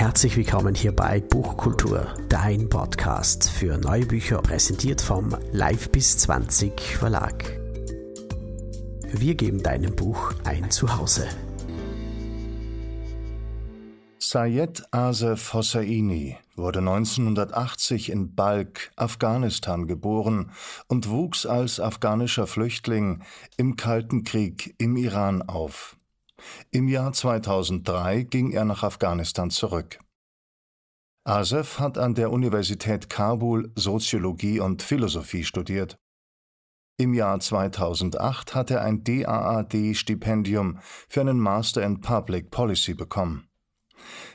Herzlich willkommen hier bei Buchkultur, dein Podcast für neue Bücher, präsentiert vom Live bis 20 Verlag. Wir geben deinem Buch ein Zuhause. Sayed Asef Hosseini wurde 1980 in Balk, Afghanistan geboren und wuchs als afghanischer Flüchtling im Kalten Krieg im Iran auf. Im Jahr 2003 ging er nach Afghanistan zurück. Asef hat an der Universität Kabul Soziologie und Philosophie studiert. Im Jahr 2008 hat er ein DAAD-Stipendium für einen Master in Public Policy bekommen.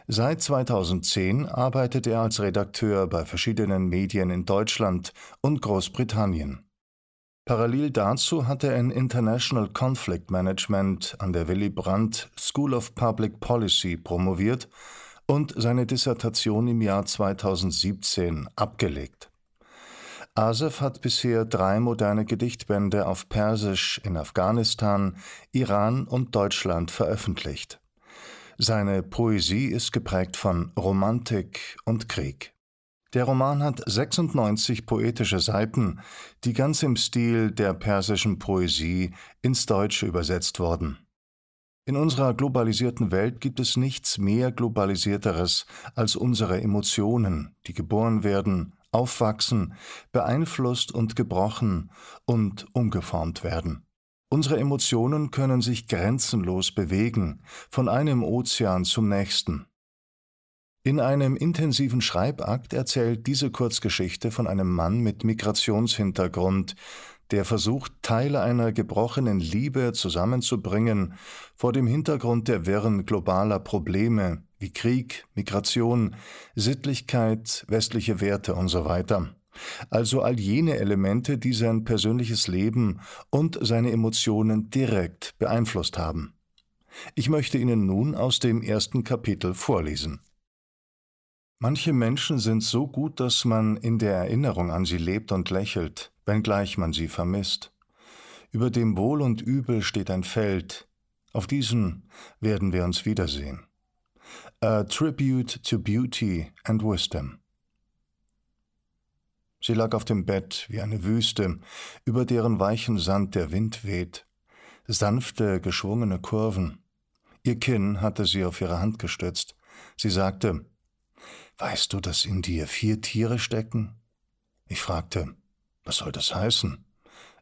Seit 2010 arbeitet er als Redakteur bei verschiedenen Medien in Deutschland und Großbritannien. Parallel dazu hat er in International Conflict Management an der Willy Brandt School of Public Policy promoviert und seine Dissertation im Jahr 2017 abgelegt. Asef hat bisher drei moderne Gedichtbände auf Persisch in Afghanistan, Iran und Deutschland veröffentlicht. Seine Poesie ist geprägt von Romantik und Krieg. Der Roman hat 96 poetische Seiten, die ganz im Stil der persischen Poesie ins Deutsche übersetzt wurden. In unserer globalisierten Welt gibt es nichts mehr globalisierteres als unsere Emotionen, die geboren werden, aufwachsen, beeinflusst und gebrochen und umgeformt werden. Unsere Emotionen können sich grenzenlos bewegen, von einem Ozean zum nächsten. In einem intensiven Schreibakt erzählt diese Kurzgeschichte von einem Mann mit Migrationshintergrund, der versucht, Teile einer gebrochenen Liebe zusammenzubringen vor dem Hintergrund der wirren globaler Probleme wie Krieg, Migration, Sittlichkeit, westliche Werte und so weiter. Also all jene Elemente, die sein persönliches Leben und seine Emotionen direkt beeinflusst haben. Ich möchte Ihnen nun aus dem ersten Kapitel vorlesen. Manche Menschen sind so gut, dass man in der Erinnerung an sie lebt und lächelt, wenngleich man sie vermisst. Über dem Wohl und Übel steht ein Feld, auf diesem werden wir uns wiedersehen. A Tribute to Beauty and Wisdom. Sie lag auf dem Bett wie eine Wüste, über deren weichen Sand der Wind weht, sanfte, geschwungene Kurven. Ihr Kinn hatte sie auf ihre Hand gestützt. Sie sagte, Weißt du, dass in dir vier Tiere stecken? Ich fragte, was soll das heißen?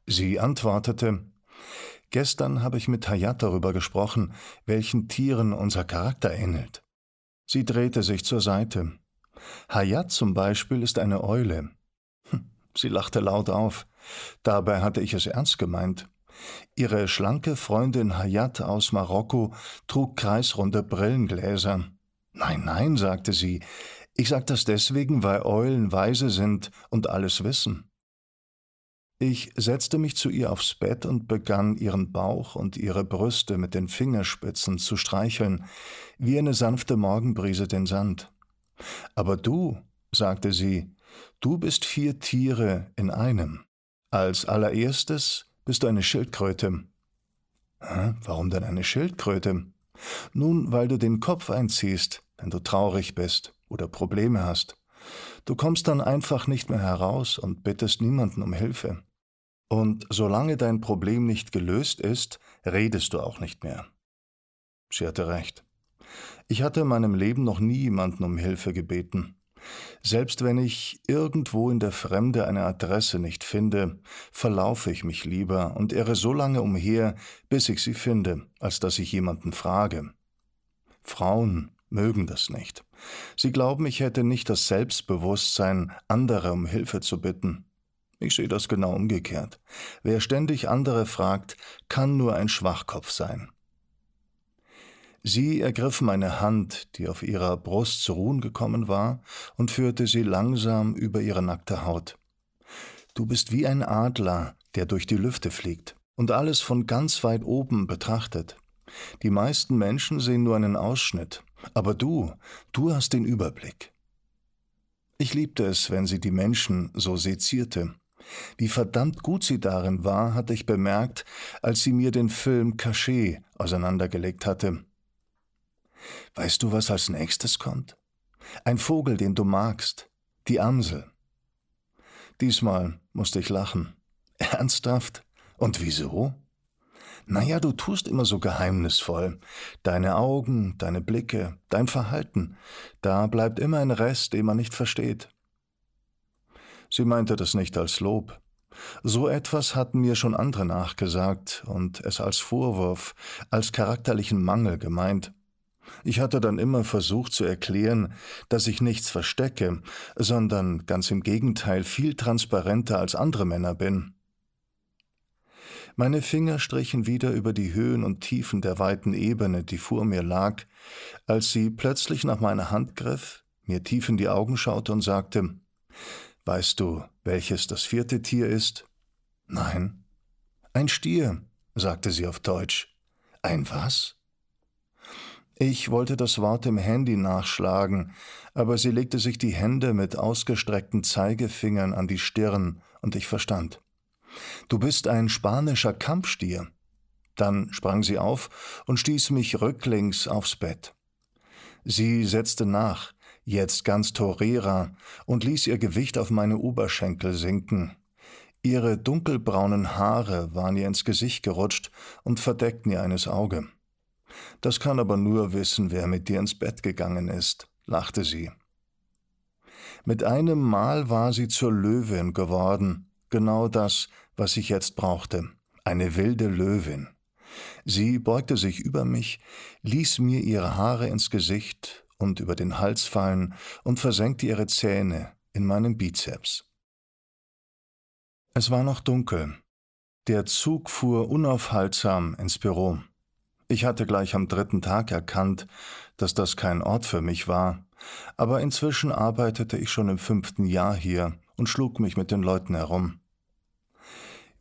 Sie antwortete, Gestern habe ich mit Hayat darüber gesprochen, welchen Tieren unser Charakter ähnelt. Sie drehte sich zur Seite. Hayat zum Beispiel ist eine Eule. Hm, sie lachte laut auf. Dabei hatte ich es ernst gemeint. Ihre schlanke Freundin Hayat aus Marokko trug kreisrunde Brillengläser. Nein, nein, sagte sie, ich sage das deswegen, weil Eulen weise sind und alles wissen. Ich setzte mich zu ihr aufs Bett und begann ihren Bauch und ihre Brüste mit den Fingerspitzen zu streicheln, wie eine sanfte Morgenbrise den Sand. Aber du, sagte sie, du bist vier Tiere in einem. Als allererstes bist du eine Schildkröte. Warum denn eine Schildkröte? Nun, weil du den Kopf einziehst, wenn du traurig bist oder Probleme hast. Du kommst dann einfach nicht mehr heraus und bittest niemanden um Hilfe. Und solange dein Problem nicht gelöst ist, redest du auch nicht mehr. Sie hatte recht. Ich hatte in meinem Leben noch nie jemanden um Hilfe gebeten. Selbst wenn ich irgendwo in der Fremde eine Adresse nicht finde, verlaufe ich mich lieber und irre so lange umher, bis ich sie finde, als dass ich jemanden frage. Frauen mögen das nicht. Sie glauben, ich hätte nicht das Selbstbewusstsein, andere um Hilfe zu bitten. Ich sehe das genau umgekehrt. Wer ständig andere fragt, kann nur ein Schwachkopf sein. Sie ergriff meine Hand, die auf ihrer Brust zu ruhen gekommen war, und führte sie langsam über ihre nackte Haut. Du bist wie ein Adler, der durch die Lüfte fliegt und alles von ganz weit oben betrachtet. Die meisten Menschen sehen nur einen Ausschnitt, aber du, du hast den Überblick. Ich liebte es, wenn sie die Menschen so sezierte. Wie verdammt gut sie darin war, hatte ich bemerkt, als sie mir den Film Cachet auseinandergelegt hatte. Weißt du, was als nächstes kommt? Ein Vogel, den du magst, die Amsel. Diesmal musste ich lachen. Ernsthaft? Und wieso? Naja, du tust immer so geheimnisvoll. Deine Augen, deine Blicke, dein Verhalten, da bleibt immer ein Rest, den man nicht versteht. Sie meinte das nicht als Lob. So etwas hatten mir schon andere nachgesagt und es als Vorwurf, als charakterlichen Mangel gemeint. Ich hatte dann immer versucht zu erklären, dass ich nichts verstecke, sondern ganz im Gegenteil viel transparenter als andere Männer bin. Meine Finger strichen wieder über die Höhen und Tiefen der weiten Ebene, die vor mir lag, als sie plötzlich nach meiner Hand griff, mir tief in die Augen schaute und sagte Weißt du, welches das vierte Tier ist? Nein. Ein Stier, sagte sie auf Deutsch. Ein was? Ich wollte das Wort im Handy nachschlagen, aber sie legte sich die Hände mit ausgestreckten Zeigefingern an die Stirn, und ich verstand. Du bist ein spanischer Kampfstier. Dann sprang sie auf und stieß mich rücklings aufs Bett. Sie setzte nach, jetzt ganz Torera, und ließ ihr Gewicht auf meine Oberschenkel sinken. Ihre dunkelbraunen Haare waren ihr ins Gesicht gerutscht und verdeckten ihr eines Auge. Das kann aber nur wissen, wer mit dir ins Bett gegangen ist, lachte sie. Mit einem Mal war sie zur Löwin geworden, genau das, was ich jetzt brauchte, eine wilde Löwin. Sie beugte sich über mich, ließ mir ihre Haare ins Gesicht und über den Hals fallen und versenkte ihre Zähne in meinem Bizeps. Es war noch dunkel. Der Zug fuhr unaufhaltsam ins Büro. Ich hatte gleich am dritten Tag erkannt, dass das kein Ort für mich war, aber inzwischen arbeitete ich schon im fünften Jahr hier und schlug mich mit den Leuten herum.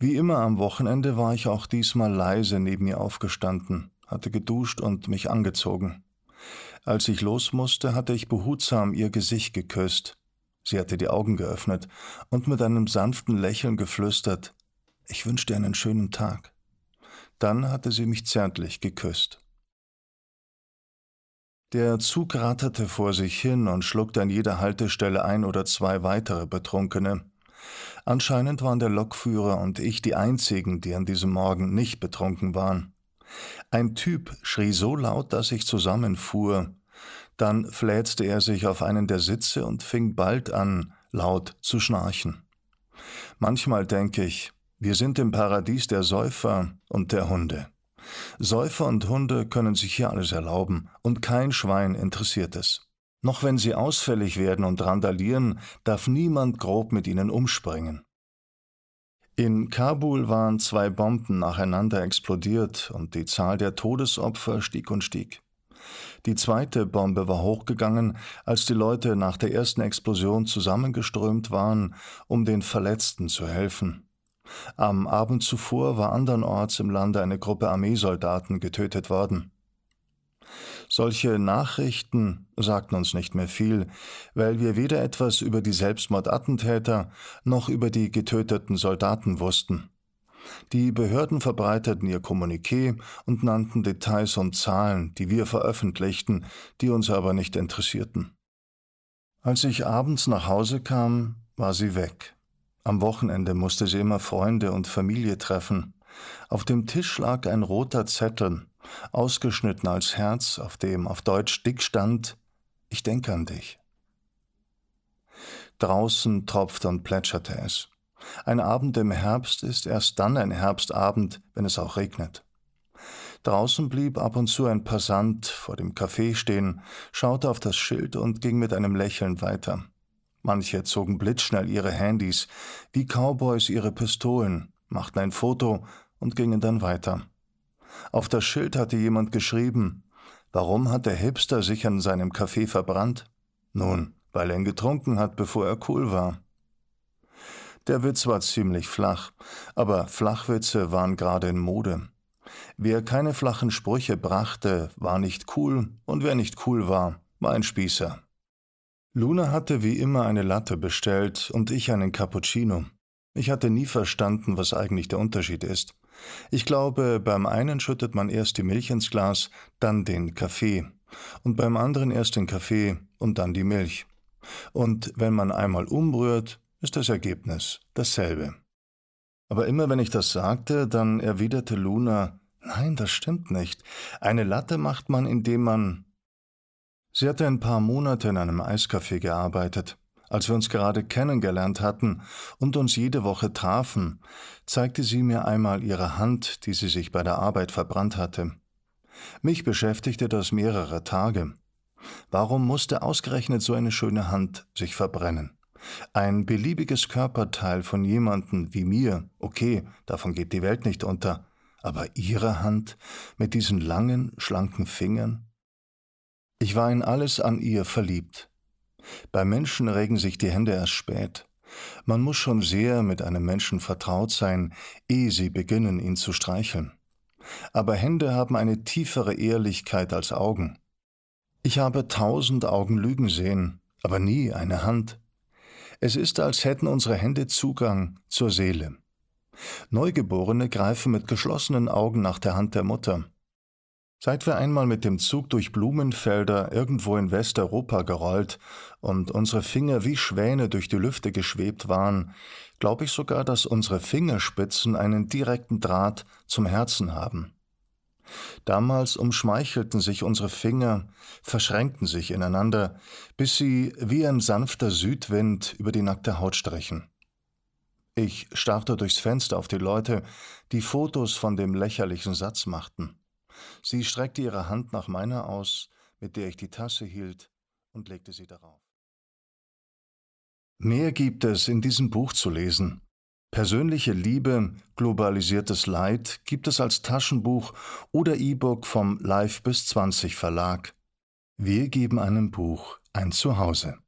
Wie immer am Wochenende war ich auch diesmal leise neben ihr aufgestanden, hatte geduscht und mich angezogen. Als ich los musste, hatte ich behutsam ihr Gesicht geküsst. Sie hatte die Augen geöffnet und mit einem sanften Lächeln geflüstert, ich wünsche dir einen schönen Tag. Dann hatte sie mich zärtlich geküsst. Der Zug ratterte vor sich hin und schluckte an jeder Haltestelle ein oder zwei weitere Betrunkene. Anscheinend waren der Lokführer und ich die einzigen, die an diesem Morgen nicht betrunken waren. Ein Typ schrie so laut, dass ich zusammenfuhr. Dann fläzte er sich auf einen der Sitze und fing bald an, laut zu schnarchen. Manchmal denke ich, wir sind im Paradies der Säufer und der Hunde. Säufer und Hunde können sich hier alles erlauben, und kein Schwein interessiert es. Noch wenn sie ausfällig werden und randalieren, darf niemand grob mit ihnen umspringen. In Kabul waren zwei Bomben nacheinander explodiert und die Zahl der Todesopfer stieg und stieg. Die zweite Bombe war hochgegangen, als die Leute nach der ersten Explosion zusammengeströmt waren, um den Verletzten zu helfen. Am Abend zuvor war andernorts im Lande eine Gruppe Armeesoldaten getötet worden. Solche Nachrichten sagten uns nicht mehr viel, weil wir weder etwas über die Selbstmordattentäter noch über die getöteten Soldaten wussten. Die Behörden verbreiteten ihr Kommuniqué und nannten Details und Zahlen, die wir veröffentlichten, die uns aber nicht interessierten. Als ich abends nach Hause kam, war sie weg. Am Wochenende musste sie immer Freunde und Familie treffen. Auf dem Tisch lag ein roter Zettel, ausgeschnitten als Herz, auf dem auf Deutsch dick stand Ich denke an dich. Draußen tropfte und plätscherte es. Ein Abend im Herbst ist erst dann ein Herbstabend, wenn es auch regnet. Draußen blieb ab und zu ein Passant vor dem Café stehen, schaute auf das Schild und ging mit einem Lächeln weiter. Manche zogen blitzschnell ihre Handys, wie Cowboys ihre Pistolen, machten ein Foto und gingen dann weiter. Auf das Schild hatte jemand geschrieben, warum hat der Hipster sich an seinem Kaffee verbrannt? Nun, weil er ihn getrunken hat, bevor er cool war. Der Witz war ziemlich flach, aber Flachwitze waren gerade in Mode. Wer keine flachen Sprüche brachte, war nicht cool, und wer nicht cool war, war ein Spießer. Luna hatte wie immer eine Latte bestellt und ich einen Cappuccino. Ich hatte nie verstanden, was eigentlich der Unterschied ist. Ich glaube, beim einen schüttet man erst die Milch ins Glas, dann den Kaffee. Und beim anderen erst den Kaffee und dann die Milch. Und wenn man einmal umrührt, ist das Ergebnis dasselbe. Aber immer wenn ich das sagte, dann erwiderte Luna, nein, das stimmt nicht. Eine Latte macht man, indem man. Sie hatte ein paar Monate in einem Eiscafé gearbeitet. Als wir uns gerade kennengelernt hatten und uns jede Woche trafen, zeigte sie mir einmal ihre Hand, die sie sich bei der Arbeit verbrannt hatte. Mich beschäftigte das mehrere Tage. Warum musste ausgerechnet so eine schöne Hand sich verbrennen? Ein beliebiges Körperteil von jemandem wie mir, okay, davon geht die Welt nicht unter, aber ihre Hand mit diesen langen, schlanken Fingern? Ich war in alles an ihr verliebt. Bei Menschen regen sich die Hände erst spät. Man muss schon sehr mit einem Menschen vertraut sein, ehe sie beginnen, ihn zu streicheln. Aber Hände haben eine tiefere Ehrlichkeit als Augen. Ich habe tausend Augen lügen sehen, aber nie eine Hand. Es ist, als hätten unsere Hände Zugang zur Seele. Neugeborene greifen mit geschlossenen Augen nach der Hand der Mutter. Seit wir einmal mit dem Zug durch Blumenfelder irgendwo in Westeuropa gerollt und unsere Finger wie Schwäne durch die Lüfte geschwebt waren, glaube ich sogar, dass unsere Fingerspitzen einen direkten Draht zum Herzen haben. Damals umschmeichelten sich unsere Finger, verschränkten sich ineinander, bis sie wie ein sanfter Südwind über die nackte Haut strichen. Ich starrte durchs Fenster auf die Leute, die Fotos von dem lächerlichen Satz machten. Sie streckte ihre Hand nach meiner aus, mit der ich die Tasse hielt, und legte sie darauf. Mehr gibt es in diesem Buch zu lesen. Persönliche Liebe, globalisiertes Leid gibt es als Taschenbuch oder E-Book vom Live bis 20 Verlag. Wir geben einem Buch ein Zuhause.